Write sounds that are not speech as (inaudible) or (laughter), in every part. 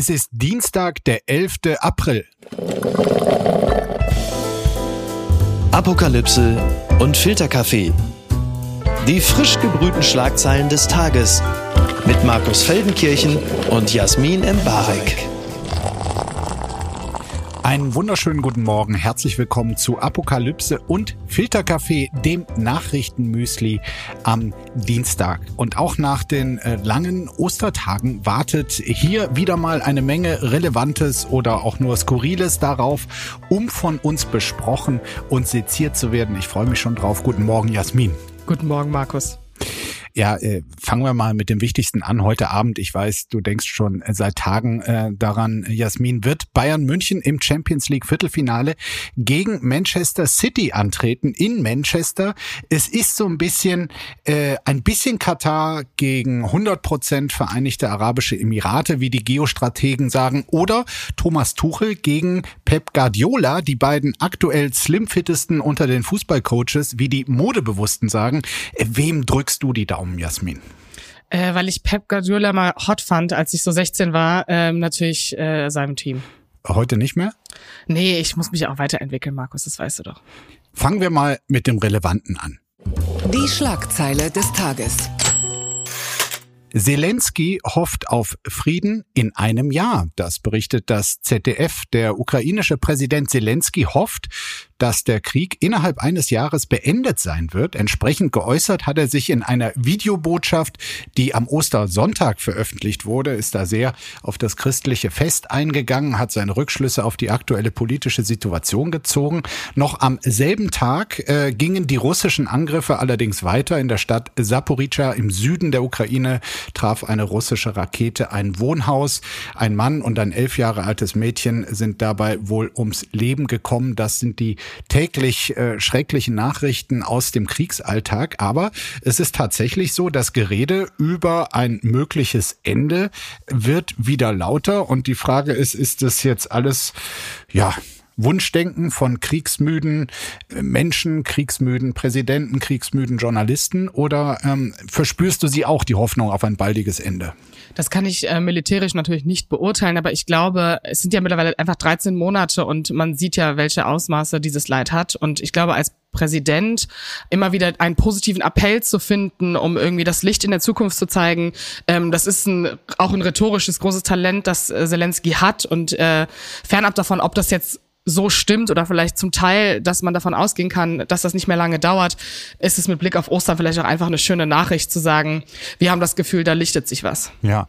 Es ist Dienstag, der 11. April. Apokalypse und Filterkaffee. Die frisch gebrühten Schlagzeilen des Tages mit Markus Feldenkirchen und Jasmin Embarek. Einen wunderschönen guten Morgen. Herzlich willkommen zu Apokalypse und Filterkaffee, dem Nachrichtenmüsli am Dienstag. Und auch nach den äh, langen Ostertagen wartet hier wieder mal eine Menge Relevantes oder auch nur Skurriles darauf, um von uns besprochen und seziert zu werden. Ich freue mich schon drauf. Guten Morgen, Jasmin. Guten Morgen, Markus. Ja, äh, fangen wir mal mit dem Wichtigsten an. Heute Abend, ich weiß, du denkst schon seit Tagen äh, daran, Jasmin, wird Bayern München im Champions League Viertelfinale gegen Manchester City antreten in Manchester. Es ist so ein bisschen, äh, ein bisschen Katar gegen 100 Prozent Vereinigte Arabische Emirate, wie die Geostrategen sagen, oder Thomas Tuchel gegen Pep Guardiola, die beiden aktuell slimfittesten unter den Fußballcoaches, wie die Modebewussten sagen. Äh, wem drückst du die Daumen? Warum, Jasmin? Äh, weil ich Pep Guardiola mal hot fand, als ich so 16 war, ähm, natürlich äh, seinem Team. Heute nicht mehr? Nee, ich muss mich auch weiterentwickeln, Markus, das weißt du doch. Fangen wir mal mit dem Relevanten an. Die Schlagzeile des Tages. Zelensky hofft auf Frieden in einem Jahr. Das berichtet das ZDF. Der ukrainische Präsident Zelensky hofft, dass der Krieg innerhalb eines Jahres beendet sein wird. Entsprechend geäußert hat er sich in einer Videobotschaft, die am Ostersonntag veröffentlicht wurde, ist da sehr auf das christliche Fest eingegangen, hat seine Rückschlüsse auf die aktuelle politische Situation gezogen. Noch am selben Tag äh, gingen die russischen Angriffe allerdings weiter. In der Stadt Saporica im Süden der Ukraine traf eine russische Rakete ein Wohnhaus. Ein Mann und ein elf Jahre altes Mädchen sind dabei wohl ums Leben gekommen. Das sind die täglich äh, schrecklichen Nachrichten aus dem Kriegsalltag. Aber es ist tatsächlich so, das Gerede über ein mögliches Ende wird wieder lauter. Und die Frage ist, ist das jetzt alles, ja, Wunschdenken von kriegsmüden äh, Menschen, kriegsmüden Präsidenten, kriegsmüden Journalisten oder ähm, verspürst du sie auch die Hoffnung auf ein baldiges Ende? Das kann ich äh, militärisch natürlich nicht beurteilen, aber ich glaube, es sind ja mittlerweile einfach 13 Monate und man sieht ja, welche Ausmaße dieses Leid hat. Und ich glaube, als Präsident immer wieder einen positiven Appell zu finden, um irgendwie das Licht in der Zukunft zu zeigen. Ähm, das ist ein, auch ein rhetorisches großes Talent, das äh, Zelensky hat und äh, fernab davon, ob das jetzt so stimmt oder vielleicht zum Teil, dass man davon ausgehen kann, dass das nicht mehr lange dauert, ist es mit Blick auf Ostern vielleicht auch einfach eine schöne Nachricht zu sagen, wir haben das Gefühl, da lichtet sich was. Ja,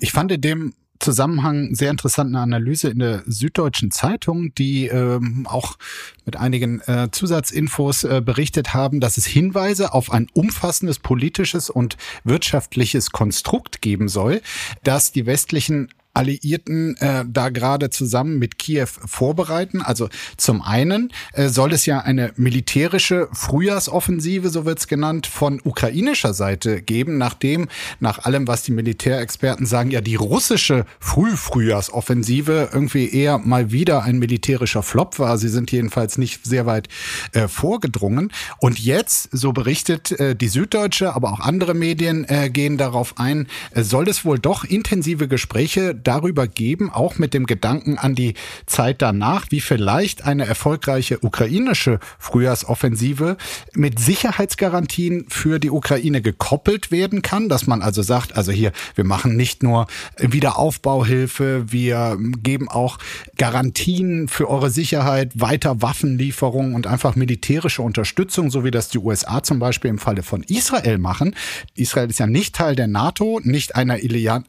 ich fand in dem Zusammenhang sehr interessante Analyse in der Süddeutschen Zeitung, die ähm, auch mit einigen äh, Zusatzinfos äh, berichtet haben, dass es Hinweise auf ein umfassendes politisches und wirtschaftliches Konstrukt geben soll, das die westlichen Alliierten äh, da gerade zusammen mit Kiew vorbereiten. Also zum einen äh, soll es ja eine militärische Frühjahrsoffensive, so wird's genannt, von ukrainischer Seite geben, nachdem nach allem, was die Militärexperten sagen, ja die russische Frühfrühjahrsoffensive irgendwie eher mal wieder ein militärischer Flop war. Sie sind jedenfalls nicht sehr weit äh, vorgedrungen. Und jetzt, so berichtet äh, die Süddeutsche, aber auch andere Medien äh, gehen darauf ein, äh, soll es wohl doch intensive Gespräche darüber geben, auch mit dem Gedanken an die Zeit danach, wie vielleicht eine erfolgreiche ukrainische Frühjahrsoffensive mit Sicherheitsgarantien für die Ukraine gekoppelt werden kann, dass man also sagt, also hier, wir machen nicht nur Wiederaufbauhilfe, wir geben auch Garantien für eure Sicherheit, weiter Waffenlieferungen und einfach militärische Unterstützung, so wie das die USA zum Beispiel im Falle von Israel machen. Israel ist ja nicht Teil der NATO, nicht einer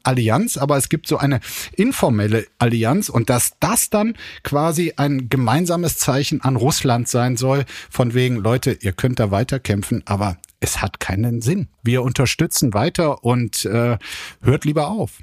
Allianz, aber es gibt so eine informelle Allianz und dass das dann quasi ein gemeinsames Zeichen an Russland sein soll, von wegen, Leute, ihr könnt da weiterkämpfen, aber es hat keinen Sinn. Wir unterstützen weiter und äh, hört lieber auf.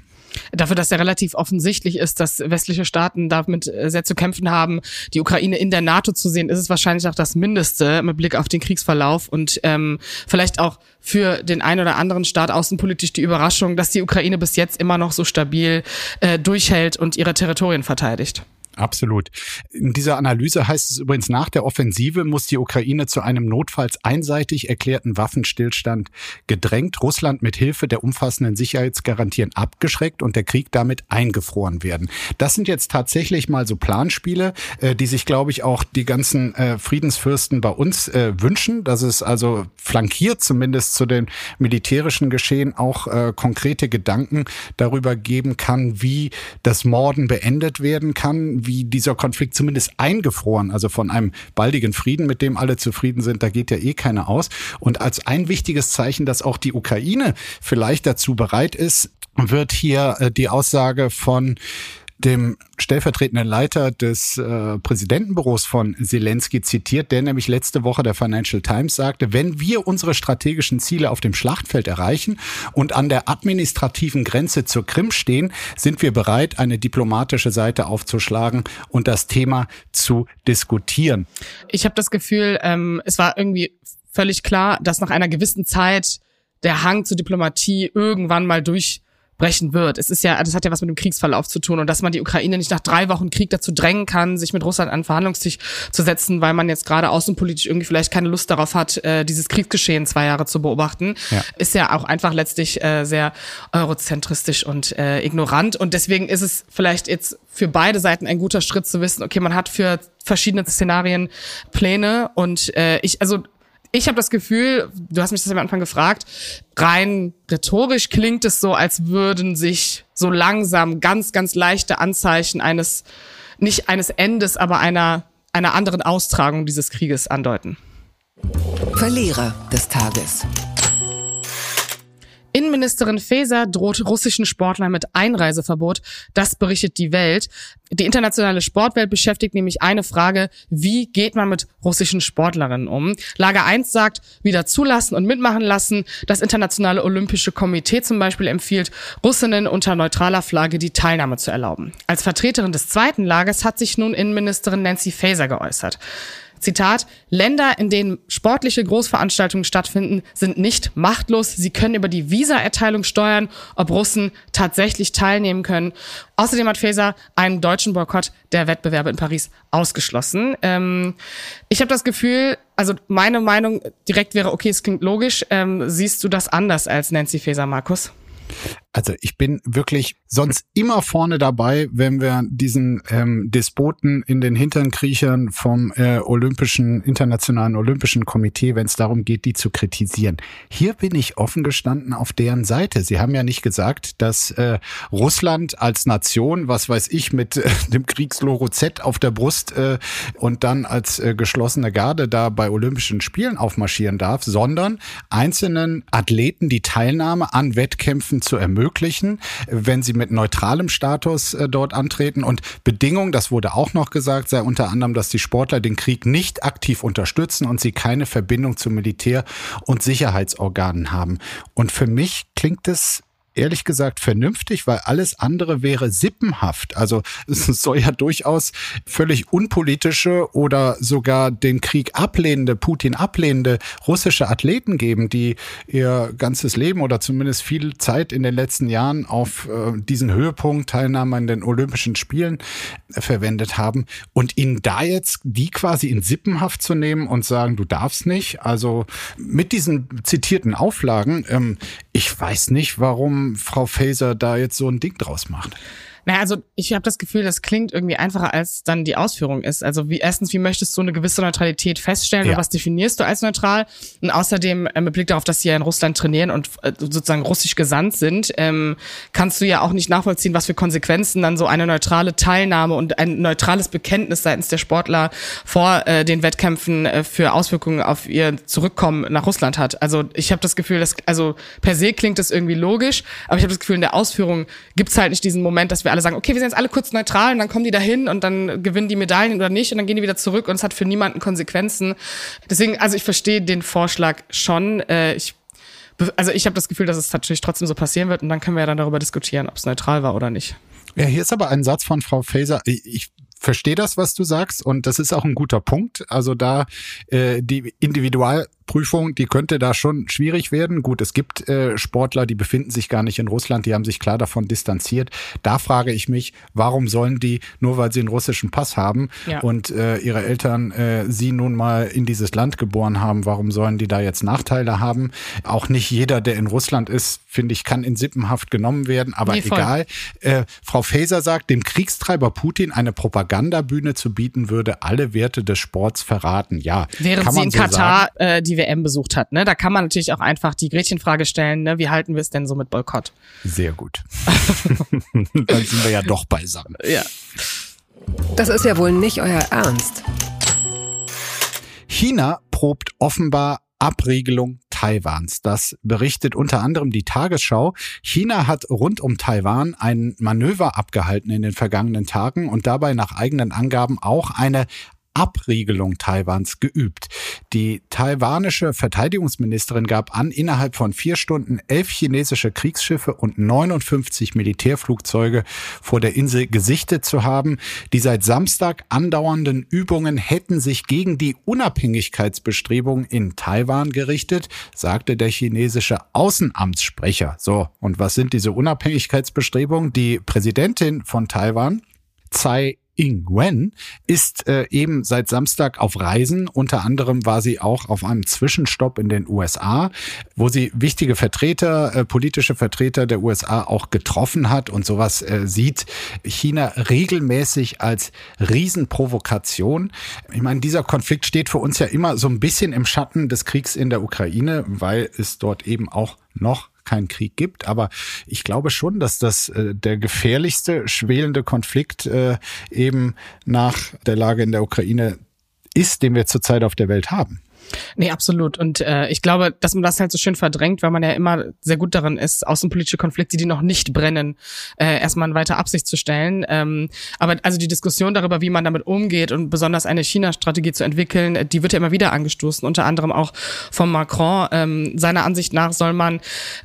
Dafür, dass ja relativ offensichtlich ist, dass westliche Staaten damit äh, sehr zu kämpfen haben, die Ukraine in der NATO zu sehen, ist es wahrscheinlich auch das Mindeste mit Blick auf den Kriegsverlauf und ähm, vielleicht auch für den einen oder anderen Staat außenpolitisch die Überraschung, dass die Ukraine bis jetzt immer noch so stabil äh, durchhält und ihre Territorien verteidigt. Absolut. In dieser Analyse heißt es übrigens, nach der Offensive muss die Ukraine zu einem notfalls einseitig erklärten Waffenstillstand gedrängt, Russland mit Hilfe der umfassenden Sicherheitsgarantien abgeschreckt und der Krieg damit eingefroren werden. Das sind jetzt tatsächlich mal so Planspiele, äh, die sich, glaube ich, auch die ganzen äh, Friedensfürsten bei uns äh, wünschen, dass es also flankiert zumindest zu den militärischen Geschehen auch konkrete Gedanken darüber geben kann, wie das Morden beendet werden kann, wie dieser Konflikt zumindest eingefroren, also von einem baldigen Frieden, mit dem alle zufrieden sind, da geht ja eh keiner aus. Und als ein wichtiges Zeichen, dass auch die Ukraine vielleicht dazu bereit ist, wird hier äh, die Aussage von dem stellvertretenden Leiter des äh, Präsidentenbüros von Zelensky zitiert, der nämlich letzte Woche der Financial Times sagte, wenn wir unsere strategischen Ziele auf dem Schlachtfeld erreichen und an der administrativen Grenze zur Krim stehen, sind wir bereit, eine diplomatische Seite aufzuschlagen und das Thema zu diskutieren. Ich habe das Gefühl, ähm, es war irgendwie völlig klar, dass nach einer gewissen Zeit der Hang zur Diplomatie irgendwann mal durch brechen wird. Es ist ja, das hat ja was mit dem Kriegsverlauf zu tun und dass man die Ukraine nicht nach drei Wochen Krieg dazu drängen kann, sich mit Russland an den Verhandlungstisch zu setzen, weil man jetzt gerade außenpolitisch irgendwie vielleicht keine Lust darauf hat, äh, dieses Kriegsgeschehen zwei Jahre zu beobachten, ja. ist ja auch einfach letztlich äh, sehr eurozentristisch und äh, ignorant und deswegen ist es vielleicht jetzt für beide Seiten ein guter Schritt zu wissen, okay, man hat für verschiedene Szenarien Pläne und äh, ich, also ich habe das Gefühl, du hast mich das am Anfang gefragt, rein rhetorisch klingt es so, als würden sich so langsam ganz, ganz leichte Anzeichen eines, nicht eines Endes, aber einer, einer anderen Austragung dieses Krieges andeuten. Verlierer des Tages. Innenministerin Faeser droht russischen Sportlern mit Einreiseverbot. Das berichtet die Welt. Die internationale Sportwelt beschäftigt nämlich eine Frage, wie geht man mit russischen Sportlerinnen um? Lager 1 sagt, wieder zulassen und mitmachen lassen. Das Internationale Olympische Komitee zum Beispiel empfiehlt, Russinnen unter neutraler Flagge die Teilnahme zu erlauben. Als Vertreterin des zweiten Lagers hat sich nun Innenministerin Nancy Faeser geäußert. Zitat, Länder, in denen sportliche Großveranstaltungen stattfinden, sind nicht machtlos. Sie können über die Visaerteilung steuern, ob Russen tatsächlich teilnehmen können. Außerdem hat Faeser einen deutschen Boykott der Wettbewerbe in Paris ausgeschlossen. Ähm, ich habe das Gefühl, also meine Meinung direkt wäre, okay, es klingt logisch. Ähm, siehst du das anders als Nancy Faeser, Markus? Also ich bin wirklich sonst immer vorne dabei, wenn wir diesen ähm, Despoten in den Hintern kriechern vom äh, Olympischen, Internationalen Olympischen Komitee, wenn es darum geht, die zu kritisieren. Hier bin ich offen gestanden auf deren Seite. Sie haben ja nicht gesagt, dass äh, Russland als Nation, was weiß ich, mit äh, dem Kriegslogo Z auf der Brust äh, und dann als äh, geschlossene Garde da bei Olympischen Spielen aufmarschieren darf, sondern einzelnen Athleten die Teilnahme an Wettkämpfen zu ermöglichen ermöglichen, wenn sie mit neutralem Status äh, dort antreten. Und Bedingung, das wurde auch noch gesagt, sei unter anderem, dass die Sportler den Krieg nicht aktiv unterstützen und sie keine Verbindung zu Militär- und Sicherheitsorganen haben. Und für mich klingt es ehrlich gesagt vernünftig, weil alles andere wäre sippenhaft. Also (laughs) es soll ja durchaus völlig unpolitische oder sogar den Krieg ablehnende, Putin ablehnende russische Athleten geben, die ihr ganzes Leben oder zumindest viel Zeit in den letzten Jahren auf äh, diesen Höhepunkt Teilnahme an den Olympischen Spielen äh, verwendet haben. Und ihnen da jetzt die quasi in Sippenhaft zu nehmen und sagen, du darfst nicht. Also mit diesen zitierten Auflagen, ähm, ich weiß nicht, warum Frau Faeser da jetzt so ein Ding draus macht. Naja, also ich habe das Gefühl, das klingt irgendwie einfacher, als dann die Ausführung ist. Also wie erstens, wie möchtest du eine gewisse Neutralität feststellen ja. und was definierst du als neutral? Und außerdem äh, mit Blick darauf, dass sie ja in Russland trainieren und äh, sozusagen russisch gesandt sind, ähm, kannst du ja auch nicht nachvollziehen, was für Konsequenzen dann so eine neutrale Teilnahme und ein neutrales Bekenntnis seitens der Sportler vor äh, den Wettkämpfen äh, für Auswirkungen auf ihr Zurückkommen nach Russland hat. Also ich habe das Gefühl, dass also per se klingt das irgendwie logisch, aber ich habe das Gefühl, in der Ausführung gibt's halt nicht diesen Moment, dass wir alle sagen, okay, wir sind jetzt alle kurz neutral und dann kommen die dahin und dann gewinnen die Medaillen oder nicht und dann gehen die wieder zurück und es hat für niemanden Konsequenzen. Deswegen, also ich verstehe den Vorschlag schon. Äh, ich also ich habe das Gefühl, dass es natürlich trotzdem so passieren wird und dann können wir ja dann darüber diskutieren, ob es neutral war oder nicht. Ja, hier ist aber ein Satz von Frau Faeser. Ich verstehe das, was du sagst, und das ist auch ein guter Punkt. Also da äh, die Individual Prüfung, die könnte da schon schwierig werden. Gut, es gibt äh, Sportler, die befinden sich gar nicht in Russland, die haben sich klar davon distanziert. Da frage ich mich, warum sollen die, nur weil sie einen russischen Pass haben ja. und äh, ihre Eltern äh, sie nun mal in dieses Land geboren haben, warum sollen die da jetzt Nachteile haben? Auch nicht jeder, der in Russland ist, finde ich, kann in Sippenhaft genommen werden, aber nee, egal. Äh, Frau Faeser sagt, dem Kriegstreiber Putin eine Propagandabühne zu bieten, würde alle Werte des Sports verraten. Ja, während sie in so Katar äh, die WM besucht hat. Ne? Da kann man natürlich auch einfach die Gretchenfrage stellen, ne? wie halten wir es denn so mit Boykott? Sehr gut. (laughs) Dann sind wir ja doch beisammen. Ja. Das ist ja wohl nicht euer Ernst. China probt offenbar Abriegelung Taiwans. Das berichtet unter anderem die Tagesschau. China hat rund um Taiwan ein Manöver abgehalten in den vergangenen Tagen und dabei nach eigenen Angaben auch eine Abriegelung Taiwans geübt. Die taiwanische Verteidigungsministerin gab an, innerhalb von vier Stunden elf chinesische Kriegsschiffe und 59 Militärflugzeuge vor der Insel gesichtet zu haben. Die seit Samstag andauernden Übungen hätten sich gegen die Unabhängigkeitsbestrebungen in Taiwan gerichtet, sagte der chinesische Außenamtssprecher. So, und was sind diese Unabhängigkeitsbestrebungen? Die Präsidentin von Taiwan, Tsai Ing-wen ist äh, eben seit Samstag auf Reisen. Unter anderem war sie auch auf einem Zwischenstopp in den USA, wo sie wichtige Vertreter, äh, politische Vertreter der USA auch getroffen hat. Und sowas äh, sieht China regelmäßig als Riesenprovokation. Ich meine, dieser Konflikt steht für uns ja immer so ein bisschen im Schatten des Kriegs in der Ukraine, weil es dort eben auch noch keinen Krieg gibt. Aber ich glaube schon, dass das äh, der gefährlichste schwelende Konflikt äh, eben nach der Lage in der Ukraine ist, den wir zurzeit auf der Welt haben. Nee, absolut. Und äh, ich glaube, dass man das halt so schön verdrängt, weil man ja immer sehr gut darin ist, außenpolitische Konflikte, die noch nicht brennen, äh, erstmal in weiter Absicht zu stellen. Ähm, aber also die Diskussion darüber, wie man damit umgeht und besonders eine China-Strategie zu entwickeln, die wird ja immer wieder angestoßen, unter anderem auch von Macron. Ähm, seiner Ansicht nach soll man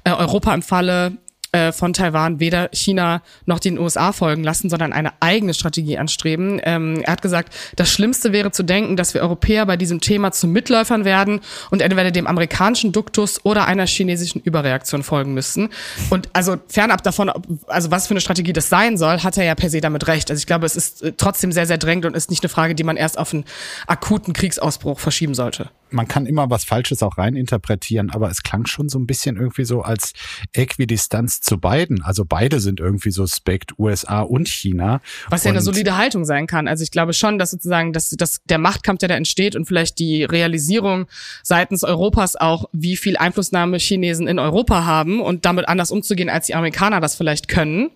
äh, Europa im Falle äh, von Taiwan weder China noch den USA folgen lassen, sondern eine eigene Strategie anstreben. Ähm, er hat gesagt, das Schlimmste wäre zu denken, dass wir Europäer bei diesem Thema zu Mitläufern werden und entweder dem amerikanischen Duktus oder einer chinesischen Überreaktion folgen müssten. Und also fernab davon, also was für eine Strategie das sein soll, hat er ja per se damit recht. Also ich glaube, es ist äh, trotzdem sehr, sehr drängend und ist nicht eine Frage, die man erst auf einen akuten Kriegsausbruch verschieben sollte. Man kann immer was Falsches auch reininterpretieren, aber es klang schon so ein bisschen irgendwie so als Äquidistanz zu beiden. Also beide sind irgendwie suspekt, USA und China. Was ja eine solide Haltung sein kann. Also ich glaube schon, dass sozusagen dass, dass der Machtkampf, der da entsteht und vielleicht die Realisierung seitens Europas auch, wie viel Einflussnahme Chinesen in Europa haben und damit anders umzugehen, als die Amerikaner das vielleicht können,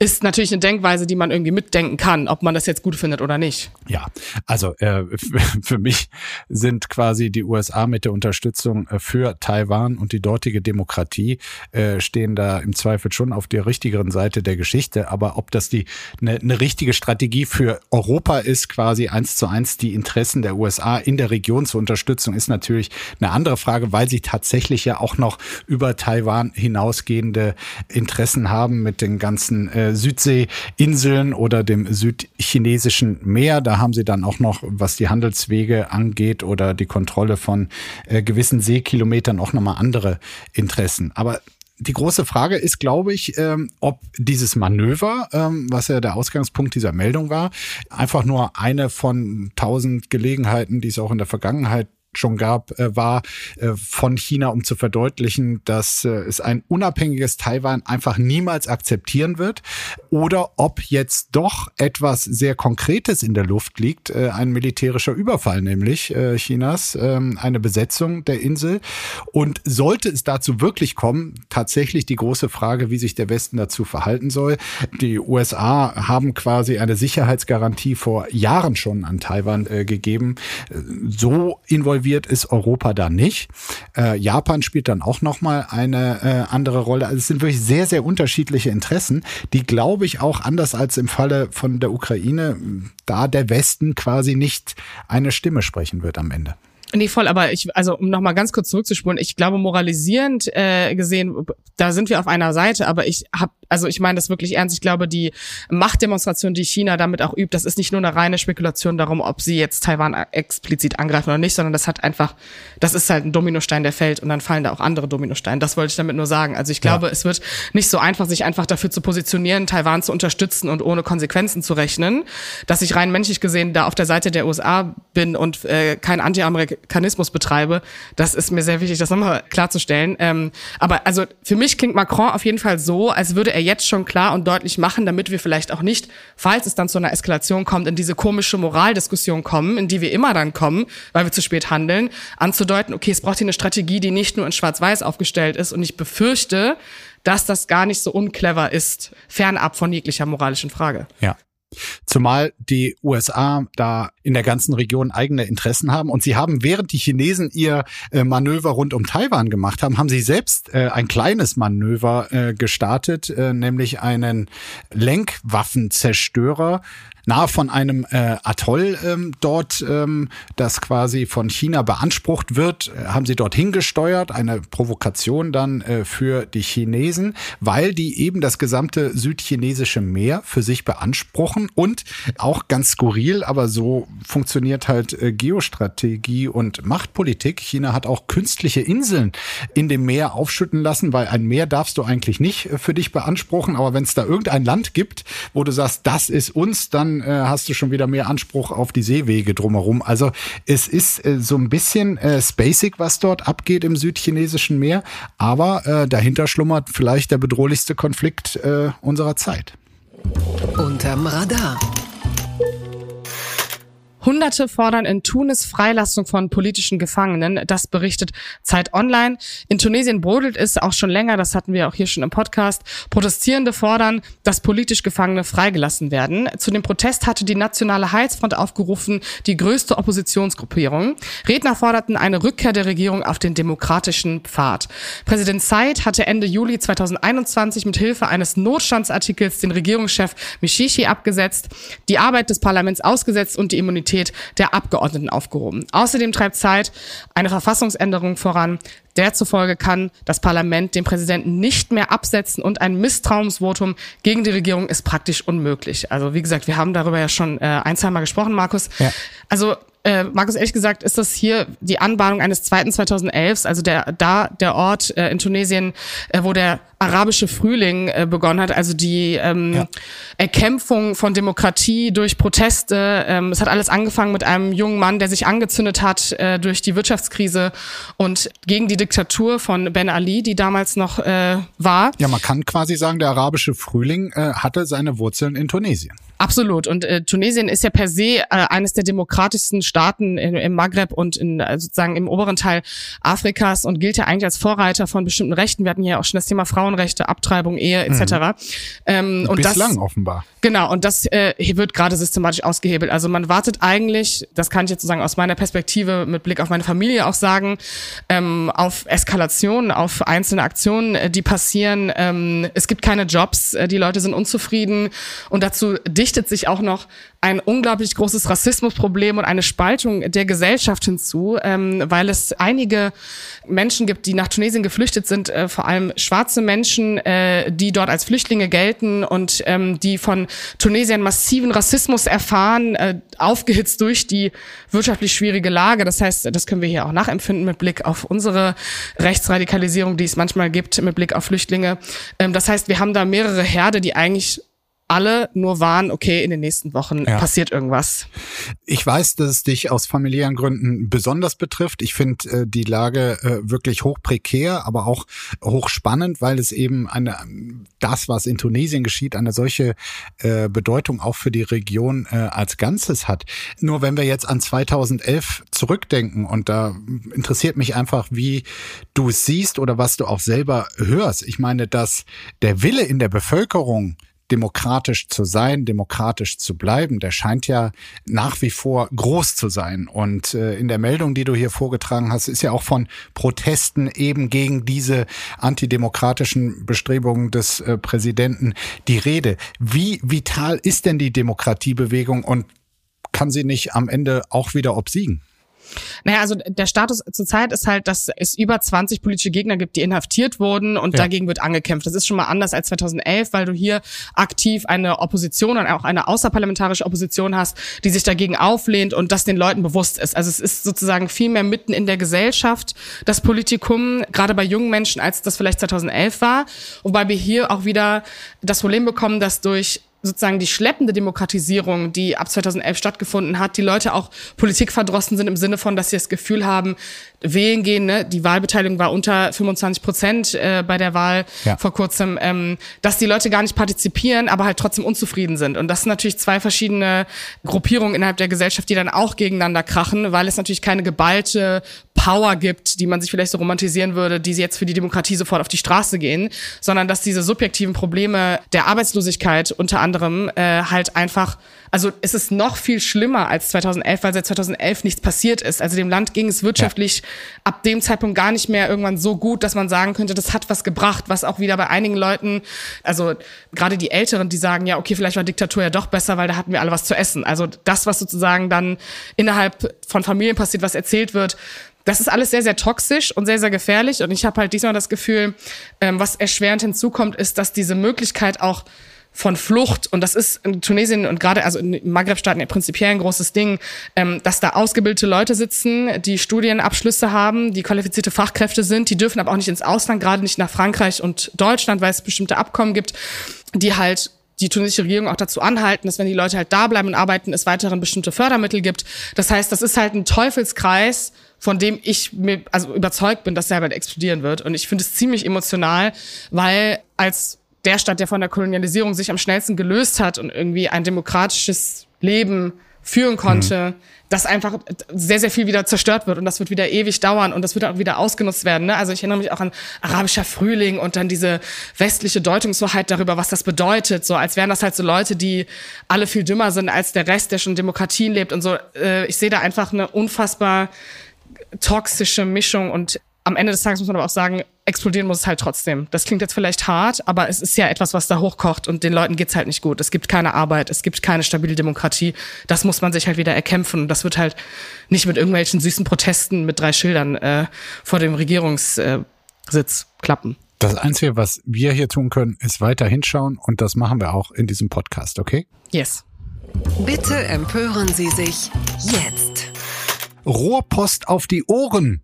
ist natürlich eine Denkweise, die man irgendwie mitdenken kann, ob man das jetzt gut findet oder nicht. Ja, also äh, (laughs) für mich sind quasi die USA mit der Unterstützung äh, für Taiwan und die dortige Demokratie äh, stehen da im Zweifel schon auf der richtigeren Seite der Geschichte. Aber ob das die eine ne richtige Strategie für Europa ist, quasi eins zu eins die Interessen der USA in der Region zur Unterstützung, ist natürlich eine andere Frage, weil sie tatsächlich ja auch noch über Taiwan hinausgehende Interessen haben mit den ganzen äh, Südseeinseln oder dem südchinesischen Meer. Da haben sie dann auch noch, was die Handelswege angeht oder die Kontrolle von äh, gewissen Seekilometern auch nochmal andere Interessen. Aber die große Frage ist, glaube ich, ähm, ob dieses Manöver, ähm, was ja der Ausgangspunkt dieser Meldung war, einfach nur eine von tausend Gelegenheiten, die es auch in der Vergangenheit schon gab, äh, war äh, von China, um zu verdeutlichen, dass äh, es ein unabhängiges Taiwan einfach niemals akzeptieren wird oder ob jetzt doch etwas sehr Konkretes in der Luft liegt, ein militärischer Überfall nämlich Chinas, ähm, eine Besetzung der Insel. Und sollte es dazu wirklich kommen, tatsächlich die große Frage, wie sich der Westen dazu verhalten soll. Die USA haben quasi eine Sicherheitsgarantie vor Jahren schon an Taiwan gegeben. So involviert involviert ist Europa da nicht. Äh, Japan spielt dann auch nochmal eine äh, andere Rolle. Also es sind wirklich sehr, sehr unterschiedliche Interessen, die, glaube ich, auch anders als im Falle von der Ukraine, da der Westen quasi nicht eine Stimme sprechen wird am Ende. Nee, voll, aber ich, also um nochmal ganz kurz zurückzuspulen, ich glaube, moralisierend äh, gesehen, da sind wir auf einer Seite, aber ich habe Also ich meine das wirklich ernst. Ich glaube, die Machtdemonstration, die China damit auch übt, das ist nicht nur eine reine Spekulation darum, ob sie jetzt Taiwan explizit angreifen oder nicht, sondern das hat einfach, das ist halt ein Dominostein, der fällt und dann fallen da auch andere Dominosteine. Das wollte ich damit nur sagen. Also ich glaube, ja. es wird nicht so einfach, sich einfach dafür zu positionieren, Taiwan zu unterstützen und ohne Konsequenzen zu rechnen. Dass ich rein menschlich gesehen da auf der Seite der USA bin und äh, keinen Anti-Amerikanismus betreibe, das ist mir sehr wichtig, das nochmal klarzustellen. Ähm, aber also für mich klingt Macron auf jeden Fall so, als würde er jetzt schon klar und deutlich machen, damit wir vielleicht auch nicht, falls es dann zu einer Eskalation kommt, in diese komische Moraldiskussion kommen, in die wir immer dann kommen, weil wir zu spät handeln, anzudeuten, okay, es braucht hier eine Strategie, die nicht nur in Schwarz-Weiß aufgestellt ist. Und ich befürchte, dass das gar nicht so unclever ist, fernab von jeglicher moralischen Frage. Ja. Zumal die USA da in der ganzen Region eigene Interessen haben. Und sie haben, während die Chinesen ihr äh, Manöver rund um Taiwan gemacht haben, haben sie selbst äh, ein kleines Manöver äh, gestartet, nämlich einen Lenkwaffenzerstörer nahe von einem äh, Atoll ähm, dort, ähm, das quasi von China beansprucht wird, äh, haben sie dorthin gesteuert, eine Provokation dann äh, für die Chinesen, weil die eben das gesamte südchinesische Meer für sich beanspruchen und auch ganz skurril, aber so funktioniert halt äh, Geostrategie und Machtpolitik. China hat auch künstliche Inseln in dem Meer aufschütten lassen, weil ein Meer darfst du eigentlich nicht äh, für dich beanspruchen, aber wenn es da irgendein Land gibt, wo du sagst, das ist uns, dann äh, hast du schon wieder mehr Anspruch auf die Seewege drumherum. Also es ist äh, so ein bisschen äh, spacig, was dort abgeht im südchinesischen Meer, aber äh, dahinter schlummert vielleicht der bedrohlichste Konflikt äh, unserer Zeit. Unterm Radar. Hunderte fordern in Tunis Freilassung von politischen Gefangenen. Das berichtet Zeit Online. In Tunesien brodelt es auch schon länger, das hatten wir auch hier schon im Podcast. Protestierende fordern, dass politisch Gefangene freigelassen werden. Zu dem Protest hatte die Nationale Heilsfront aufgerufen, die größte Oppositionsgruppierung. Redner forderten eine Rückkehr der Regierung auf den demokratischen Pfad. Präsident Said hatte Ende Juli 2021 mit Hilfe eines Notstandsartikels den Regierungschef Mishishi abgesetzt, die Arbeit des Parlaments ausgesetzt und die Immunität Immunität der Abgeordneten aufgehoben. Außerdem treibt Zeit eine Verfassungsänderung voran. Der zufolge kann das Parlament den Präsidenten nicht mehr absetzen und ein Misstrauensvotum gegen die Regierung ist praktisch unmöglich. Also wie gesagt, wir haben darüber ja schon äh, ein, zweimal gesprochen, Markus. Ja. Also äh, Markus, ehrlich gesagt, ist das hier die Anbahnung eines zweiten 2011, also der da der Ort äh, in Tunesien, äh, wo der arabische Frühling äh, begonnen hat, also die ähm, ja. Erkämpfung von Demokratie durch Proteste. Ähm, es hat alles angefangen mit einem jungen Mann, der sich angezündet hat äh, durch die Wirtschaftskrise und gegen die Diktatur von Ben Ali, die damals noch äh, war. Ja, man kann quasi sagen, der arabische Frühling äh, hatte seine Wurzeln in Tunesien. Absolut. Und äh, Tunesien ist ja per se äh, eines der demokratischsten Staaten in, im Maghreb und in, also sozusagen im oberen Teil Afrikas und gilt ja eigentlich als Vorreiter von bestimmten Rechten. Wir hatten ja auch schon das Thema Frauenrechte, Abtreibung, Ehe etc. Mhm. Ähm, und Bislang das, offenbar. Genau. Und das äh, wird gerade systematisch ausgehebelt. Also man wartet eigentlich, das kann ich jetzt sozusagen aus meiner Perspektive mit Blick auf meine Familie auch sagen, ähm, auf Eskalation, auf einzelne Aktionen, äh, die passieren. Ähm, es gibt keine Jobs, äh, die Leute sind unzufrieden und dazu dicht dichtet sich auch noch ein unglaublich großes Rassismusproblem und eine Spaltung der Gesellschaft hinzu, ähm, weil es einige Menschen gibt, die nach Tunesien geflüchtet sind, äh, vor allem schwarze Menschen, äh, die dort als Flüchtlinge gelten und ähm, die von Tunesien massiven Rassismus erfahren, äh, aufgehitzt durch die wirtschaftlich schwierige Lage. Das heißt, das können wir hier auch nachempfinden mit Blick auf unsere Rechtsradikalisierung, die es manchmal gibt, mit Blick auf Flüchtlinge. Ähm, das heißt, wir haben da mehrere Herde, die eigentlich alle nur waren, okay, in den nächsten Wochen ja. passiert irgendwas. Ich weiß, dass es dich aus familiären Gründen besonders betrifft. Ich finde äh, die Lage äh, wirklich hoch prekär, aber auch hoch spannend, weil es eben eine, das, was in Tunesien geschieht, eine solche äh, Bedeutung auch für die Region äh, als Ganzes hat. Nur wenn wir jetzt an 2011 zurückdenken und da interessiert mich einfach, wie du es siehst oder was du auch selber hörst. Ich meine, dass der Wille in der Bevölkerung demokratisch zu sein, demokratisch zu bleiben, der scheint ja nach wie vor groß zu sein. Und äh, in der Meldung, die du hier vorgetragen hast, ist ja auch von Protesten eben gegen diese antidemokratischen Bestrebungen des äh, Präsidenten die Rede. Wie vital ist denn die Demokratiebewegung und kann sie nicht am Ende auch wieder obsiegen? Naja, also der Status zurzeit ist halt, dass es über 20 politische Gegner gibt, die inhaftiert wurden und ja. dagegen wird angekämpft. Das ist schon mal anders als 2011, weil du hier aktiv eine Opposition und auch eine außerparlamentarische Opposition hast, die sich dagegen auflehnt und das den Leuten bewusst ist. Also es ist sozusagen viel mehr mitten in der Gesellschaft, das Politikum, gerade bei jungen Menschen, als das vielleicht 2011 war. Wobei wir hier auch wieder das Problem bekommen, dass durch sozusagen die schleppende Demokratisierung, die ab 2011 stattgefunden hat, die Leute auch politikverdrossen sind im Sinne von, dass sie das Gefühl haben, wählen gehen, ne? die Wahlbeteiligung war unter 25 Prozent äh, bei der Wahl ja. vor kurzem, ähm, dass die Leute gar nicht partizipieren, aber halt trotzdem unzufrieden sind. Und das sind natürlich zwei verschiedene Gruppierungen innerhalb der Gesellschaft, die dann auch gegeneinander krachen, weil es natürlich keine geballte Power gibt, die man sich vielleicht so romantisieren würde, die jetzt für die Demokratie sofort auf die Straße gehen, sondern dass diese subjektiven Probleme der Arbeitslosigkeit unter anderem äh, halt einfach, also es ist noch viel schlimmer als 2011, weil seit 2011 nichts passiert ist. Also dem Land ging es wirtschaftlich ja. ab dem Zeitpunkt gar nicht mehr irgendwann so gut, dass man sagen könnte, das hat was gebracht, was auch wieder bei einigen Leuten, also gerade die Älteren, die sagen, ja, okay, vielleicht war Diktatur ja doch besser, weil da hatten wir alle was zu essen. Also das, was sozusagen dann innerhalb von Familien passiert, was erzählt wird, das ist alles sehr, sehr toxisch und sehr, sehr gefährlich. Und ich habe halt diesmal das Gefühl, ähm, was erschwerend hinzukommt, ist, dass diese Möglichkeit auch von Flucht, und das ist in Tunesien und gerade also in Maghreb-Staaten ja prinzipiell ein großes Ding, ähm, dass da ausgebildete Leute sitzen, die Studienabschlüsse haben, die qualifizierte Fachkräfte sind, die dürfen aber auch nicht ins Ausland, gerade nicht nach Frankreich und Deutschland, weil es bestimmte Abkommen gibt, die halt die tunesische Regierung auch dazu anhalten, dass wenn die Leute halt da bleiben und arbeiten, es weiterhin bestimmte Fördermittel gibt. Das heißt, das ist halt ein Teufelskreis, von dem ich mir also überzeugt bin, dass er bald explodieren wird. Und ich finde es ziemlich emotional, weil als der Staat, der von der Kolonialisierung sich am schnellsten gelöst hat und irgendwie ein demokratisches Leben führen konnte, mhm. dass einfach sehr, sehr viel wieder zerstört wird und das wird wieder ewig dauern und das wird auch wieder ausgenutzt werden. Ne? Also ich erinnere mich auch an arabischer Frühling und dann diese westliche Deutungshoheit darüber, was das bedeutet, so als wären das halt so Leute, die alle viel dümmer sind als der Rest, der schon Demokratien lebt und so. Äh, ich sehe da einfach eine unfassbar toxische Mischung und am Ende des Tages muss man aber auch sagen, explodieren muss es halt trotzdem. Das klingt jetzt vielleicht hart, aber es ist ja etwas, was da hochkocht und den Leuten geht's halt nicht gut. Es gibt keine Arbeit, es gibt keine stabile Demokratie. Das muss man sich halt wieder erkämpfen und das wird halt nicht mit irgendwelchen süßen Protesten mit drei Schildern äh, vor dem Regierungssitz klappen. Das Einzige, was wir hier tun können, ist weiter hinschauen und das machen wir auch in diesem Podcast, okay? Yes. Bitte empören Sie sich jetzt. Rohrpost auf die Ohren.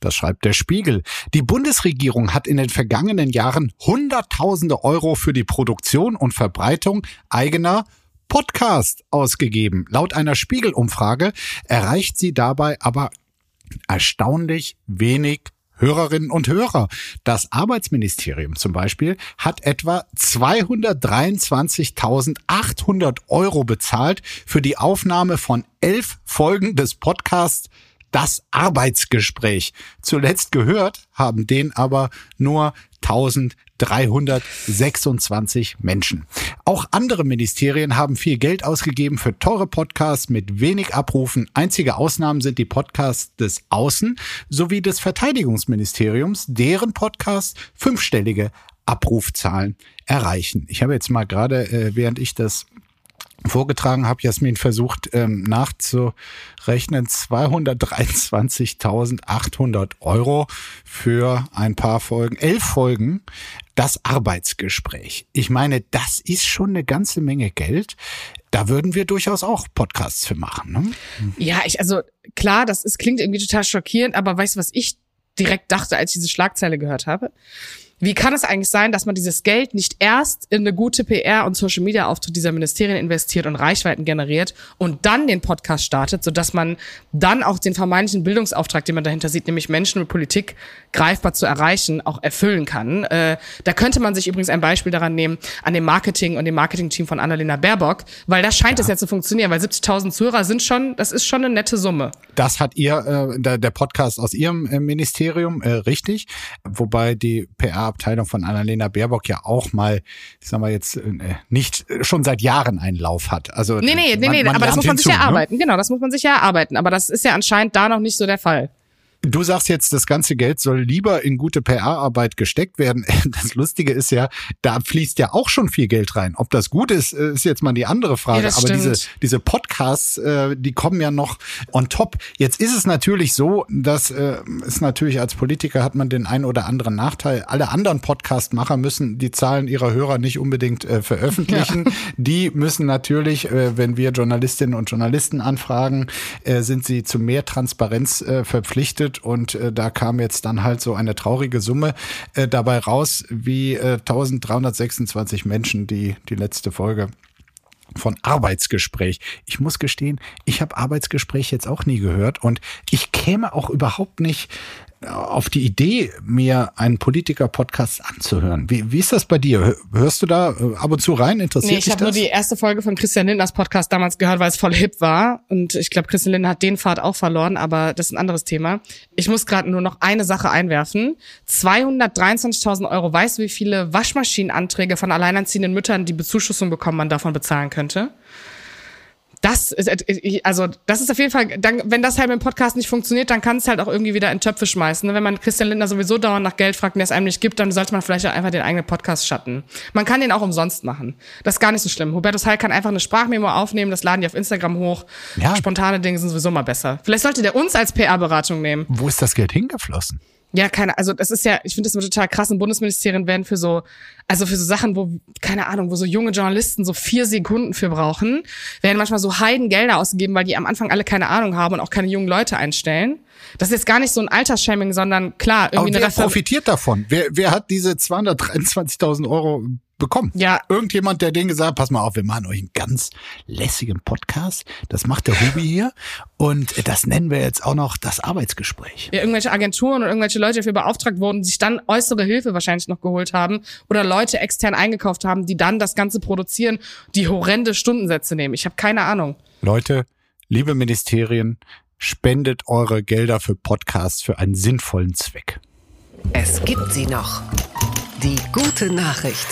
Das schreibt der Spiegel. Die Bundesregierung hat in den vergangenen Jahren Hunderttausende Euro für die Produktion und Verbreitung eigener Podcast ausgegeben. Laut einer Spiegelumfrage erreicht sie dabei aber erstaunlich wenig Hörerinnen und Hörer. Das Arbeitsministerium zum Beispiel hat etwa 223.800 Euro bezahlt für die Aufnahme von elf Folgen des Podcasts Das Arbeitsgespräch. Zuletzt gehört haben den aber nur 1000 326 Menschen. Auch andere Ministerien haben viel Geld ausgegeben für teure Podcasts mit wenig Abrufen. Einzige Ausnahmen sind die Podcasts des Außen sowie des Verteidigungsministeriums, deren Podcasts fünfstellige Abrufzahlen erreichen. Ich habe jetzt mal gerade, äh, während ich das vorgetragen habe, Jasmin versucht ähm, nachzurechnen, 223.800 Euro für ein paar Folgen, elf Folgen, das Arbeitsgespräch. Ich meine, das ist schon eine ganze Menge Geld. Da würden wir durchaus auch Podcasts für machen. Ne? Ja, ich, also klar, das ist, klingt irgendwie total schockierend, aber weißt du, was ich direkt dachte, als ich diese Schlagzeile gehört habe? Wie kann es eigentlich sein, dass man dieses Geld nicht erst in eine gute PR und Social Media Auftritt dieser Ministerien investiert und Reichweiten generiert und dann den Podcast startet, sodass man dann auch den vermeintlichen Bildungsauftrag, den man dahinter sieht, nämlich Menschen mit Politik greifbar zu erreichen, auch erfüllen kann. Äh, da könnte man sich übrigens ein Beispiel daran nehmen, an dem Marketing und dem Marketingteam von Annalena Baerbock, weil da scheint ja. es ja zu funktionieren, weil 70.000 Zuhörer sind schon, das ist schon eine nette Summe. Das hat ihr, äh, der, der Podcast aus ihrem äh, Ministerium, äh, richtig, wobei die PR Abteilung von Annalena Baerbock ja auch mal, ich sag mal jetzt, äh, nicht schon seit Jahren einen Lauf hat. Also nee, nee, nee, man, nee, aber das muss man hinzu, sich ja ne? erarbeiten. Genau, das muss man sich ja erarbeiten. Aber das ist ja anscheinend da noch nicht so der Fall. Du sagst jetzt, das ganze Geld soll lieber in gute PR-Arbeit gesteckt werden. (laughs) Das Lustige ist ja, da fließt ja auch schon viel Geld rein. Ob das gut ist, äh, ist jetzt mal die andere Frage. Ja, Aber stimmt. diese, diese Podcasts, äh, die kommen ja noch on top. Jetzt ist es natürlich so, dass äh, es natürlich als Politiker hat man den einen oder anderen Nachteil. Alle anderen Podcast-Macher müssen die Zahlen ihrer Hörer nicht unbedingt veröffentlichen. (laughs) Die müssen natürlich, wenn wir Journalistinnen und Journalisten anfragen, sind sie zu mehr Transparenz äh, verpflichtet und äh, da kam jetzt dann halt so eine traurige Summe äh, dabei raus, wie äh, 1326 Menschen, die die letzte Folge von Arbeitsgespräch. Ich muss gestehen, ich habe Arbeitsgespräch jetzt auch nie gehört und ich käme auch überhaupt nicht auf die Idee, mir einen Politiker-Podcast anzuhören. Wie, wie ist das bei dir? Hör- Hörst du da äh, ab und zu rein? Interessiert Nee, ich dich habe nur die erste Folge von Christian Lindners Podcast damals gehört, weil es voll hip war. Und ich glaube, Christian Lindner hat den Pfad auch verloren, aber das ist ein anderes Thema. Ich muss gerade nur noch eine Sache einwerfen. 223.000 Euro. Weißt du, wie viele Waschmaschinenanträge von alleinerziehenden Müttern, die Bezuschussung bekommen, man davon bezahlen könnte? Das ist, äh, also, das ist auf jeden Fall, dann, wenn das halt mit dem Podcast nicht funktioniert, dann kann es halt auch irgendwie wieder in Töpfe schmeißen. ne? Wenn man Christian Lindner sowieso dauernd nach Geld fragt und der es einem nicht gibt, dann sollte man vielleicht auch einfach den eigenen Podcast schatten. Man kann den auch umsonst machen. Das ist gar nicht so schlimm. Hubertus Heil kann einfach eine Sprachmemo aufnehmen, das laden die auf Instagram hoch. Ja. Spontane Dinge sind sowieso mal besser. Vielleicht sollte der uns als PR-Beratung nehmen. Wo ist das Geld hingeflossen? Ja, keine, also das ist ja, ich finde das immer total krass. Im Bundesministerien werden für so, also für so Sachen, wo, keine Ahnung, wo so junge Journalisten so vier Sekunden für brauchen, werden manchmal so Heidengelder ausgegeben, weil die am Anfang alle keine Ahnung haben und auch keine jungen Leute einstellen. Das ist jetzt gar nicht so ein Altersshaming, sondern klar, Aber irgendwie wer eine Refer profitiert davon? Wer, wer hat diese 223.000 Euro bekommen? Ja. Irgendjemand, der denen gesagt, pass mal auf, wir machen euch einen ganz lässigen Podcast. Das macht der Hubi hier. Und das nennen wir jetzt auch noch das Arbeitsgespräch. ja, irgendwelche Agenturen und irgendwelche Leute dafür beauftragt wurden, sich dann äußere Hilfe wahrscheinlich noch geholt haben oder Leute extern eingekauft haben, die dann das Ganze produzieren, die horrende Stundensätze nehmen. Ich habe keine Ahnung. Leute, liebe Ministerien, spendet eure Gelder für Podcasts für einen sinnvollen Zweck. Es gibt sie noch. Die gute Nachricht.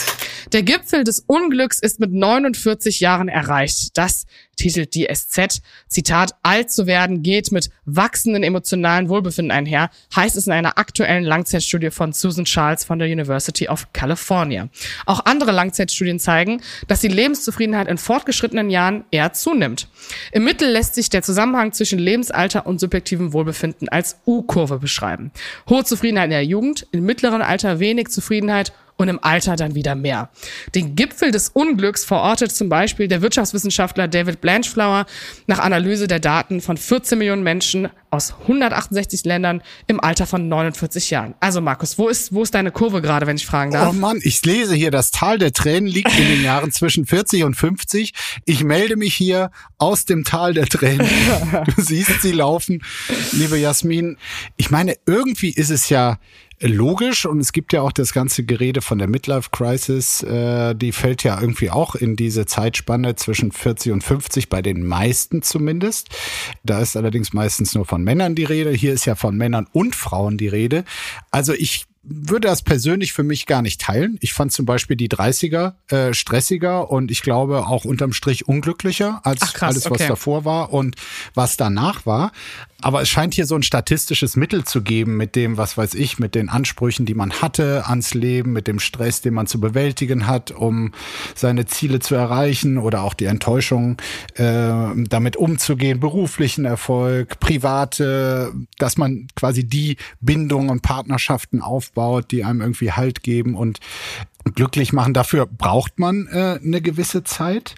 Der Gipfel des Unglücks ist mit 49 Jahren erreicht. Das titelt die SZ. Zitat, alt zu werden geht mit wachsenden emotionalen Wohlbefinden einher, heißt es in einer aktuellen Langzeitstudie von Susan Charles von der University of California. Auch andere Langzeitstudien zeigen, dass die Lebenszufriedenheit in fortgeschrittenen Jahren eher zunimmt. Im Mittel lässt sich der Zusammenhang zwischen Lebensalter und subjektivem Wohlbefinden als U-Kurve beschreiben. Hohe Zufriedenheit in der Jugend, im mittleren Alter wenig Zufriedenheit und im Alter dann wieder mehr. Den Gipfel des Unglücks verortet zum Beispiel der Wirtschaftswissenschaftler David Blanchflower nach Analyse der Daten von 14 Millionen Menschen aus 168 Ländern im Alter von 49 Jahren. Also Markus, wo ist, wo ist deine Kurve gerade, wenn ich fragen darf? Oh Mann, ich lese hier, das Tal der Tränen liegt in den Jahren zwischen 40 und 50. Ich melde mich hier aus dem Tal der Tränen. (laughs) Du siehst sie laufen, liebe Jasmin. Ich meine, irgendwie ist es ja logisch und es gibt ja auch das ganze Gerede von der Midlife Crisis, äh, die fällt ja irgendwie auch in diese Zeitspanne zwischen 40 und 50, bei den meisten zumindest. Da ist allerdings meistens nur von Männern die Rede. Hier ist ja von Männern und Frauen die Rede. Also ich würde das persönlich für mich gar nicht teilen. Ich fand zum Beispiel die 30er äh, stressiger und ich glaube auch unterm Strich unglücklicher als Ach, krass, alles, was okay. davor war und was danach war. Aber es scheint hier so ein statistisches Mittel zu geben mit dem, was weiß ich, mit den Ansprüchen, die man hatte ans Leben, mit dem Stress, den man zu bewältigen hat, um seine Ziele zu erreichen oder auch die Enttäuschung äh, damit umzugehen, beruflichen Erfolg, private, dass man quasi die Bindungen und Partnerschaften aufbaut, die einem irgendwie Halt geben und glücklich machen. Dafür braucht man äh, eine gewisse Zeit.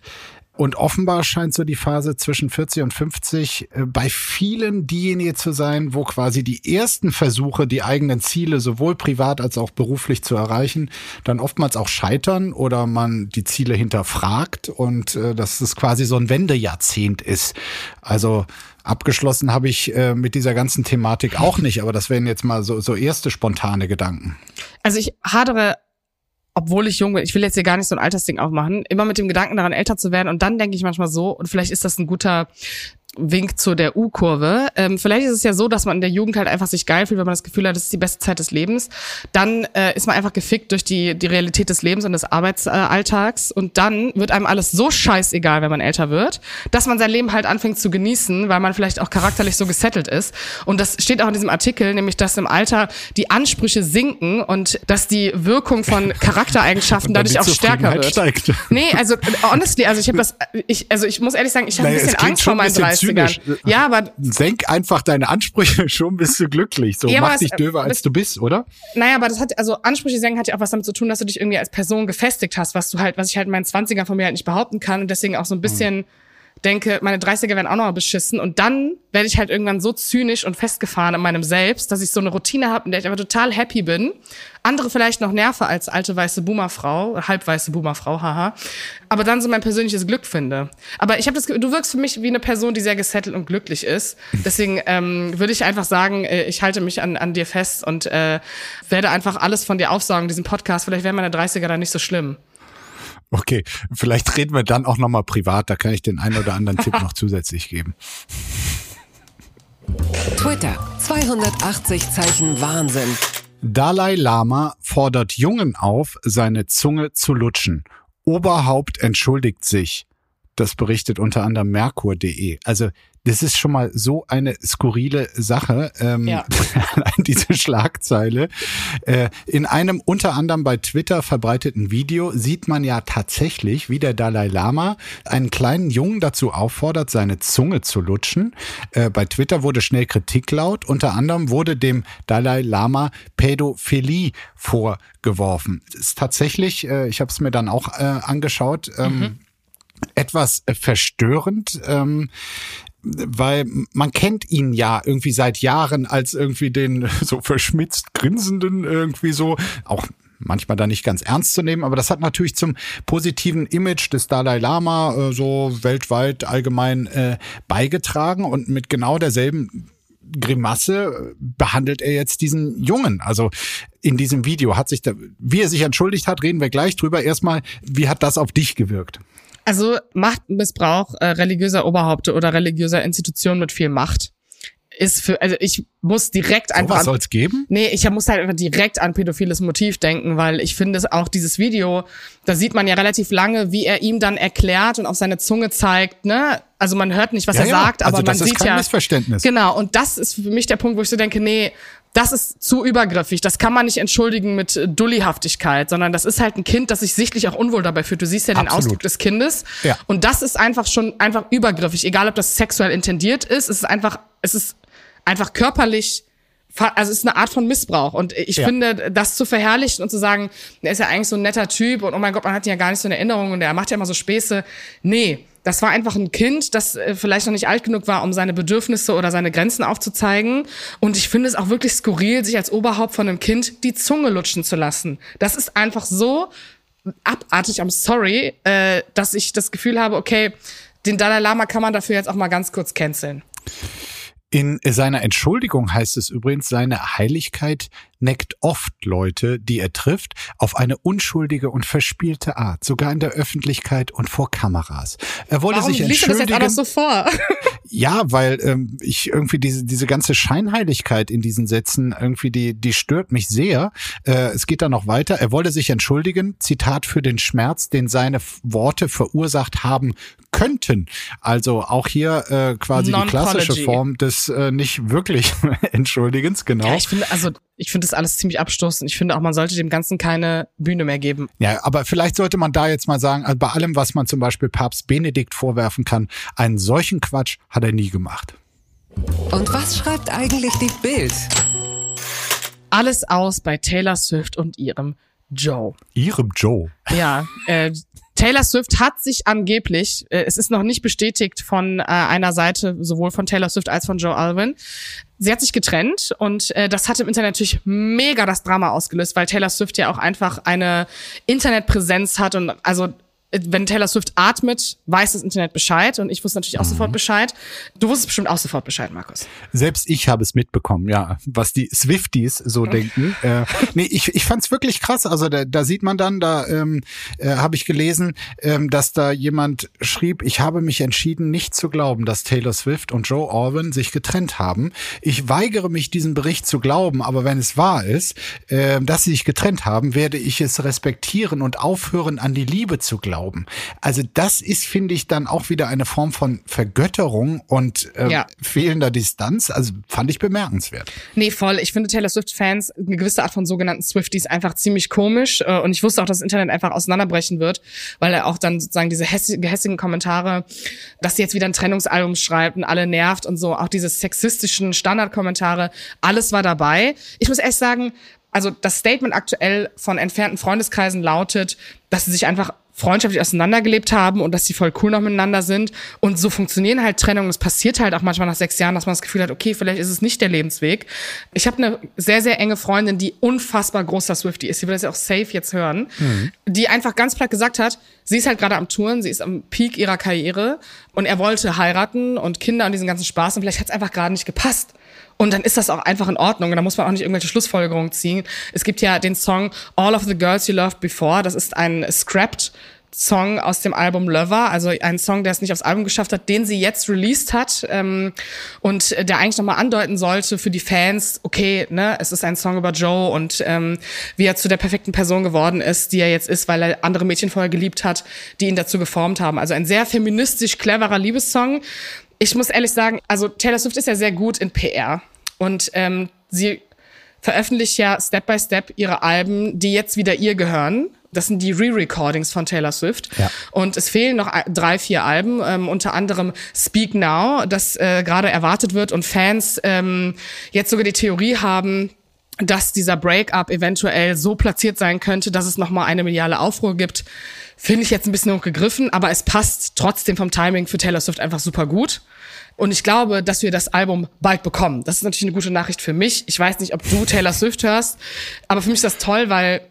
Und offenbar scheint so die Phase zwischen 40 und 50 äh, bei vielen diejenige zu sein, wo quasi die ersten Versuche, die eigenen Ziele sowohl privat als auch beruflich zu erreichen, dann oftmals auch scheitern oder man die Ziele hinterfragt und äh, dass es quasi so ein Wendejahrzehnt ist. Also abgeschlossen habe ich äh, mit dieser ganzen Thematik auch nicht, aber das wären jetzt mal so, so erste spontane Gedanken. Also ich hadere, obwohl ich jung bin, ich will jetzt hier gar nicht so ein Altersding aufmachen, immer mit dem Gedanken daran, älter zu werden. Und dann denke ich manchmal so, und vielleicht ist das ein guter Wink zu der U-Kurve. Ähm, vielleicht ist es ja so, dass man in der Jugend halt einfach sich geil fühlt, wenn man das Gefühl hat, das ist die beste Zeit des Lebens. Dann äh, ist man einfach gefickt durch die, die Realität des Lebens und des Arbeitsalltags. und dann wird einem alles so scheißegal, wenn man älter wird, dass man sein Leben halt anfängt zu genießen, weil man vielleicht auch charakterlich so gesettelt ist. Und das steht auch in diesem Artikel, nämlich, dass im Alter die Ansprüche sinken und dass die Wirkung von (laughs) Charaktereigenschaften dadurch auch stärker wird. Steigt. Nee, also honestly, also ich habe (laughs) das, ich, also ich muss ehrlich sagen, ich habe naja, ein bisschen Angst vor meinen 30ern. Ja, aber senk einfach deine Ansprüche, (laughs) schon bist du glücklich. So ja, mach dich döver, als du bist, oder? Naja, aber das hat, also Ansprüche senken hat ja auch was damit zu tun, dass du dich irgendwie als Person gefestigt hast, was du halt, was ich halt in meinen 20ern von mir halt nicht behaupten kann und deswegen auch so ein bisschen hm denke, meine 30er werden auch noch mal beschissen und dann werde ich halt irgendwann so zynisch und festgefahren in meinem Selbst, dass ich so eine Routine habe, in der ich einfach total happy bin. Andere vielleicht noch nerve als alte weiße Boomerfrau, halbweiße Boomerfrau, haha. Aber dann so mein persönliches Glück finde. Aber ich habe das, du wirkst für mich wie eine Person, die sehr gesettelt und glücklich ist. Deswegen ähm, würde ich einfach sagen, äh, ich halte mich an, an dir fest und äh, werde einfach alles von dir aufsaugen, diesen Podcast. Vielleicht wären meine 30er dann nicht so schlimm. Okay, vielleicht reden wir dann auch nochmal privat, da kann ich den einen oder anderen Tipp noch (laughs) zusätzlich geben. Twitter, 280 Zeichen Wahnsinn. Dalai Lama fordert Jungen auf, seine Zunge zu lutschen. Oberhaupt entschuldigt sich. Das berichtet unter anderem Merkur.de. Also das ist schon mal so eine skurrile Sache, ähm, ja. (laughs) diese Schlagzeile. Äh, in einem unter anderem bei Twitter verbreiteten Video sieht man ja tatsächlich, wie der Dalai Lama einen kleinen Jungen dazu auffordert, seine Zunge zu lutschen. Äh, bei Twitter wurde schnell Kritik laut. Unter anderem wurde dem Dalai Lama Pädophilie vorgeworfen. Das ist tatsächlich, äh, ich habe es mir dann auch äh, angeschaut, ähm, mhm etwas verstörend. Ähm, weil man kennt ihn ja irgendwie seit Jahren als irgendwie den (laughs) so verschmitzt grinsenden irgendwie so, auch manchmal da nicht ganz ernst zu nehmen, aber das hat natürlich zum positiven Image des Dalai Lama äh, so weltweit allgemein äh, beigetragen und mit genau derselben Grimasse behandelt er jetzt diesen Jungen. Also in diesem Video hat sich da, wie er sich entschuldigt hat, reden wir gleich drüber. Erstmal, wie hat das auf dich gewirkt? Also Machtmissbrauch äh, religiöser Oberhaupte oder religiöser Institutionen mit viel Macht ist für, also ich muss direkt so einfach. Was soll's geben? Nee, ich muss halt einfach direkt an pädophiles Motiv denken, weil ich finde es auch dieses Video, da sieht man ja relativ lange, wie er ihm dann erklärt und auf seine Zunge zeigt, ne? Also man hört nicht, was ja, er ja. sagt, aber also man sieht ja. Missverständnis. Genau. Und das ist für mich der Punkt, wo ich so denke, nee, das ist zu übergriffig. Das kann man nicht entschuldigen mit äh, Dullihaftigkeit, sondern das ist halt ein Kind, das sich sichtlich auch unwohl dabei fühlt. Du siehst ja den Absolut. Ausdruck des Kindes. Ja. Und das ist einfach schon einfach übergriffig. Egal, ob das sexuell intendiert ist, es ist einfach, es ist einfach körperlich also es ist eine Art von Missbrauch. Und ich ja. finde, das zu verherrlichen und zu sagen, er ist ja eigentlich so ein netter Typ und oh mein Gott, man hat ihn ja gar nicht so in Erinnerung und er macht ja immer so Späße. Nee, das war einfach ein Kind, das äh, vielleicht noch nicht alt genug war, um seine Bedürfnisse oder seine Grenzen aufzuzeigen. Und ich finde es auch wirklich skurril, sich als Oberhaupt von einem Kind die Zunge lutschen zu lassen. Das ist einfach so abartig, I'm sorry, äh, dass ich das Gefühl habe, okay, den Dalai Lama kann man dafür jetzt auch mal ganz kurz canceln. In seiner Entschuldigung heißt es übrigens, seine Heiligkeit neckt oft Leute, die er trifft, auf eine unschuldige und verspielte Art, sogar in der Öffentlichkeit und vor Kameras. Er wollte Warum sich entschuldigen. Warum das jetzt so vor? (laughs) ja, weil ähm, ich irgendwie diese diese ganze Scheinheiligkeit in diesen Sätzen irgendwie die die stört mich sehr. Äh, es geht dann noch weiter. Er wollte sich entschuldigen. Zitat für den Schmerz, den seine Worte verursacht haben könnten. Also auch hier äh, quasi die klassische Form des äh, nicht wirklich (laughs) Entschuldigens, genau. Ja, ich finde, also ich finde das alles ziemlich abstoßend. Ich finde auch, man sollte dem Ganzen keine Bühne mehr geben. Ja, aber vielleicht sollte man da jetzt mal sagen, also bei allem, was man zum Beispiel Papst Benedikt vorwerfen kann, einen solchen Quatsch hat er nie gemacht. Und was schreibt eigentlich die Bild? Alles aus bei Taylor Swift und ihrem Joe. Ihrem Joe? Ja, äh, Taylor Swift hat sich angeblich, äh, es ist noch nicht bestätigt von äh, einer Seite, sowohl von Taylor Swift als von Joe Alwyn, sie hat sich getrennt und äh, das hat im Internet natürlich mega das Drama ausgelöst, weil Taylor Swift ja auch einfach eine Internetpräsenz hat und also wenn Taylor Swift atmet, weiß das Internet Bescheid und ich wusste natürlich auch mhm. sofort Bescheid. Du wusstest bestimmt auch sofort Bescheid, Markus. Selbst ich habe es mitbekommen, ja, was die Swifties so denken. Äh, nee, ich, ich fand es wirklich krass. Also da, da sieht man dann, da ähm, äh, habe ich gelesen, ähm, dass da jemand schrieb, ich habe mich entschieden, nicht zu glauben, dass Taylor Swift und Joe Orwin sich getrennt haben. Ich weigere mich, diesen Bericht zu glauben, aber wenn es wahr ist, äh, dass sie sich getrennt haben, werde ich es respektieren und aufhören, an die Liebe zu glauben. Also das ist, finde ich, dann auch wieder eine Form von Vergötterung und äh, ja. fehlender Distanz. Also fand ich bemerkenswert. Nee, voll. Ich finde Taylor Swift-Fans eine gewisse Art von sogenannten Swifties einfach ziemlich komisch. Äh, und ich wusste auch, dass das Internet einfach auseinanderbrechen wird, weil er auch dann sozusagen diese gehässigen Kommentare, dass sie jetzt wieder ein Trennungsalbum schreibt und alle nervt und so, auch diese sexistischen Standardkommentare, alles war dabei. Ich muss echt sagen, also das Statement aktuell von entfernten Freundeskreisen lautet, dass sie sich einfach freundschaftlich auseinandergelebt haben und dass sie voll cool noch miteinander sind. Und so funktionieren halt Trennungen. Es passiert halt auch manchmal nach sechs Jahren, dass man das Gefühl hat, okay, vielleicht ist es nicht der Lebensweg. Ich habe eine sehr, sehr enge Freundin, die unfassbar großer Swifty ist. Sie will das ja auch safe jetzt hören. Mhm. Die einfach ganz platt gesagt hat, sie ist halt gerade am Touren, sie ist am Peak ihrer Karriere und er wollte heiraten und Kinder und diesen ganzen Spaß und vielleicht hat es einfach gerade nicht gepasst. Und dann ist das auch einfach in Ordnung. Und da muss man auch nicht irgendwelche Schlussfolgerungen ziehen. Es gibt ja den Song All of the Girls You Loved Before. Das ist ein Scrapped Song aus dem Album Lover, also ein Song, der es nicht aufs Album geschafft hat, den sie jetzt released hat ähm, und der eigentlich nochmal andeuten sollte für die Fans, okay, ne, es ist ein Song über Joe und ähm, wie er zu der perfekten Person geworden ist, die er jetzt ist, weil er andere Mädchen vorher geliebt hat, die ihn dazu geformt haben. Also ein sehr feministisch cleverer Liebessong, ich muss ehrlich sagen, also Taylor Swift ist ja sehr gut in PR und ähm, sie veröffentlicht ja Step by Step ihre Alben, die jetzt wieder ihr gehören. Das sind die Re-Recordings von Taylor Swift. Ja. Und es fehlen noch drei, vier Alben, ähm, unter anderem Speak Now, das äh, gerade erwartet wird und Fans ähm, jetzt sogar die Theorie haben, dass dieser Breakup eventuell so platziert sein könnte, dass es nochmal eine mediale Aufruhr gibt. Finde ich jetzt ein bisschen hochgegriffen, aber es passt trotzdem vom Timing für Taylor Swift einfach super gut. Und ich glaube, dass wir das Album bald bekommen. Das ist natürlich eine gute Nachricht für mich. Ich weiß nicht, ob du Taylor Swift hörst, aber für mich ist das toll, weil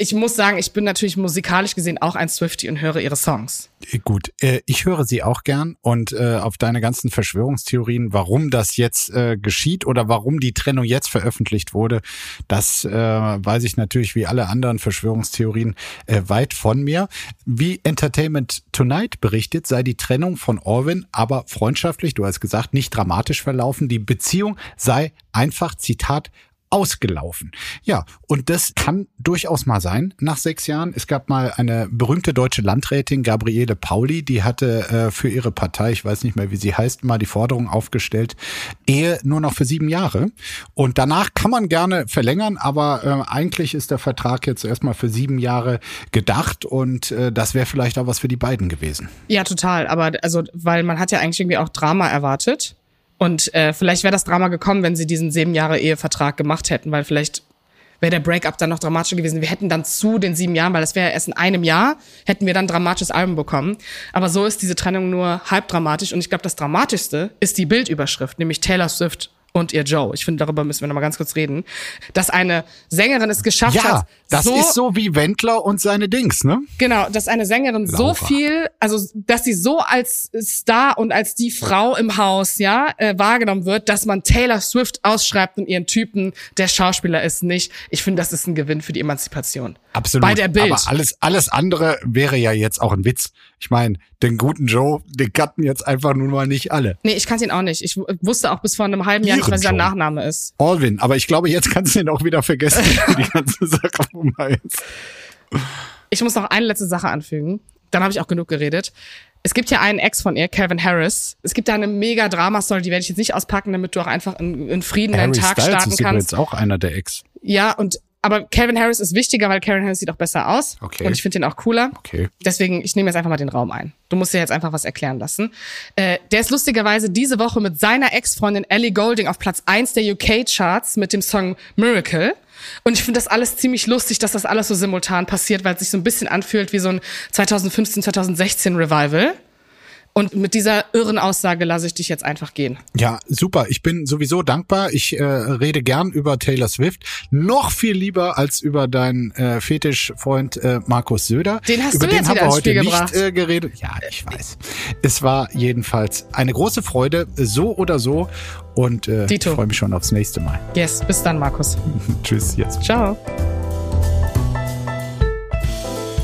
ich muss sagen, ich bin natürlich musikalisch gesehen auch ein Swifty und höre ihre Songs. Gut, äh, ich höre sie auch gern und äh, auf deine ganzen Verschwörungstheorien, warum das jetzt äh, geschieht oder warum die Trennung jetzt veröffentlicht wurde, das äh, weiß ich natürlich wie alle anderen Verschwörungstheorien äh, weit von mir. Wie Entertainment Tonight berichtet, sei die Trennung von Orwin aber freundschaftlich, du hast gesagt, nicht dramatisch verlaufen. Die Beziehung sei einfach, Zitat, ausgelaufen. Ja, und das kann durchaus mal sein nach sechs Jahren. Es gab mal eine berühmte deutsche Landrätin, Gabriele Pauli, die hatte äh, für ihre Partei, ich weiß nicht mehr, wie sie heißt, mal die Forderung aufgestellt, Ehe nur noch für sieben Jahre. Und danach kann man gerne verlängern, aber äh, eigentlich ist der Vertrag jetzt erstmal für sieben Jahre gedacht und äh, das wäre vielleicht auch was für die beiden gewesen. Ja, total. Aber also, weil man hat ja eigentlich irgendwie auch Drama erwartet. Und äh, vielleicht wäre das Drama gekommen, wenn sie diesen sieben Jahre Ehevertrag gemacht hätten, weil vielleicht wäre der Breakup dann noch dramatischer gewesen. Wir hätten dann zu den sieben Jahren, weil das wäre erst in einem Jahr, hätten wir dann ein dramatisches Album bekommen. Aber so ist diese Trennung nur halb dramatisch. Und ich glaube, das Dramatischste ist die Bildüberschrift, nämlich Taylor Swift und ihr Joe. Ich finde, darüber müssen wir noch mal ganz kurz reden. Dass eine Sängerin es geschafft ja, hat. Das so, ist so wie Wendler und seine Dings, ne? Genau, dass eine Sängerin Laura. so viel, also dass sie so als Star und als die Frau im Haus, ja, äh, wahrgenommen wird, dass man Taylor Swift ausschreibt und ihren Typen, der Schauspieler ist nicht. Ich finde, das ist ein Gewinn für die Emanzipation. Absolut. Bei der Bild. Aber alles, alles andere wäre ja jetzt auch ein Witz. Ich meine, den guten Joe, den kannten jetzt einfach nun mal nicht alle. Nee, ich kannte ihn auch nicht. Ich wusste auch bis vor einem halben Jahr nicht, was sein Nachname ist. Alvin, aber ich glaube, jetzt kannst du ihn auch wieder vergessen, (laughs) die ganze Sache vorbei ist. Ich muss noch eine letzte Sache anfügen. Dann habe ich auch genug geredet. Es gibt ja einen Ex von ihr, Calvin Harris. Es gibt da eine mega Drama-Story, die werde ich jetzt nicht auspacken, damit du auch einfach in, in Frieden Harry deinen Tag Styles starten ist kannst. ist auch einer der Ex. Ja, und aber Calvin Harris ist wichtiger, weil Calvin Harris sieht auch besser aus. Okay. Und ich finde den auch cooler. Okay. Deswegen, ich nehme jetzt einfach mal den Raum ein. Du musst dir jetzt einfach was erklären lassen. Äh, der ist lustigerweise diese Woche mit seiner Ex-Freundin Ellie Golding auf Platz eins der UK-Charts mit dem Song Miracle. Und ich finde das alles ziemlich lustig, dass das alles so simultan passiert, weil es sich so ein bisschen anfühlt wie so ein 2015, 2016 Revival. Und mit dieser irren Aussage lasse ich dich jetzt einfach gehen. Ja, super. Ich bin sowieso dankbar. Ich äh, rede gern über Taylor Swift. Noch viel lieber als über deinen äh, Fetischfreund äh, Markus Söder. Den hast über du den jetzt haben wir heute Spiel nicht äh, geredet. Ja, ich weiß. Es war jedenfalls eine große Freude, so oder so. Und äh, ich freue mich schon aufs nächste Mal. Yes, bis dann, Markus. (laughs) Tschüss jetzt. Ciao.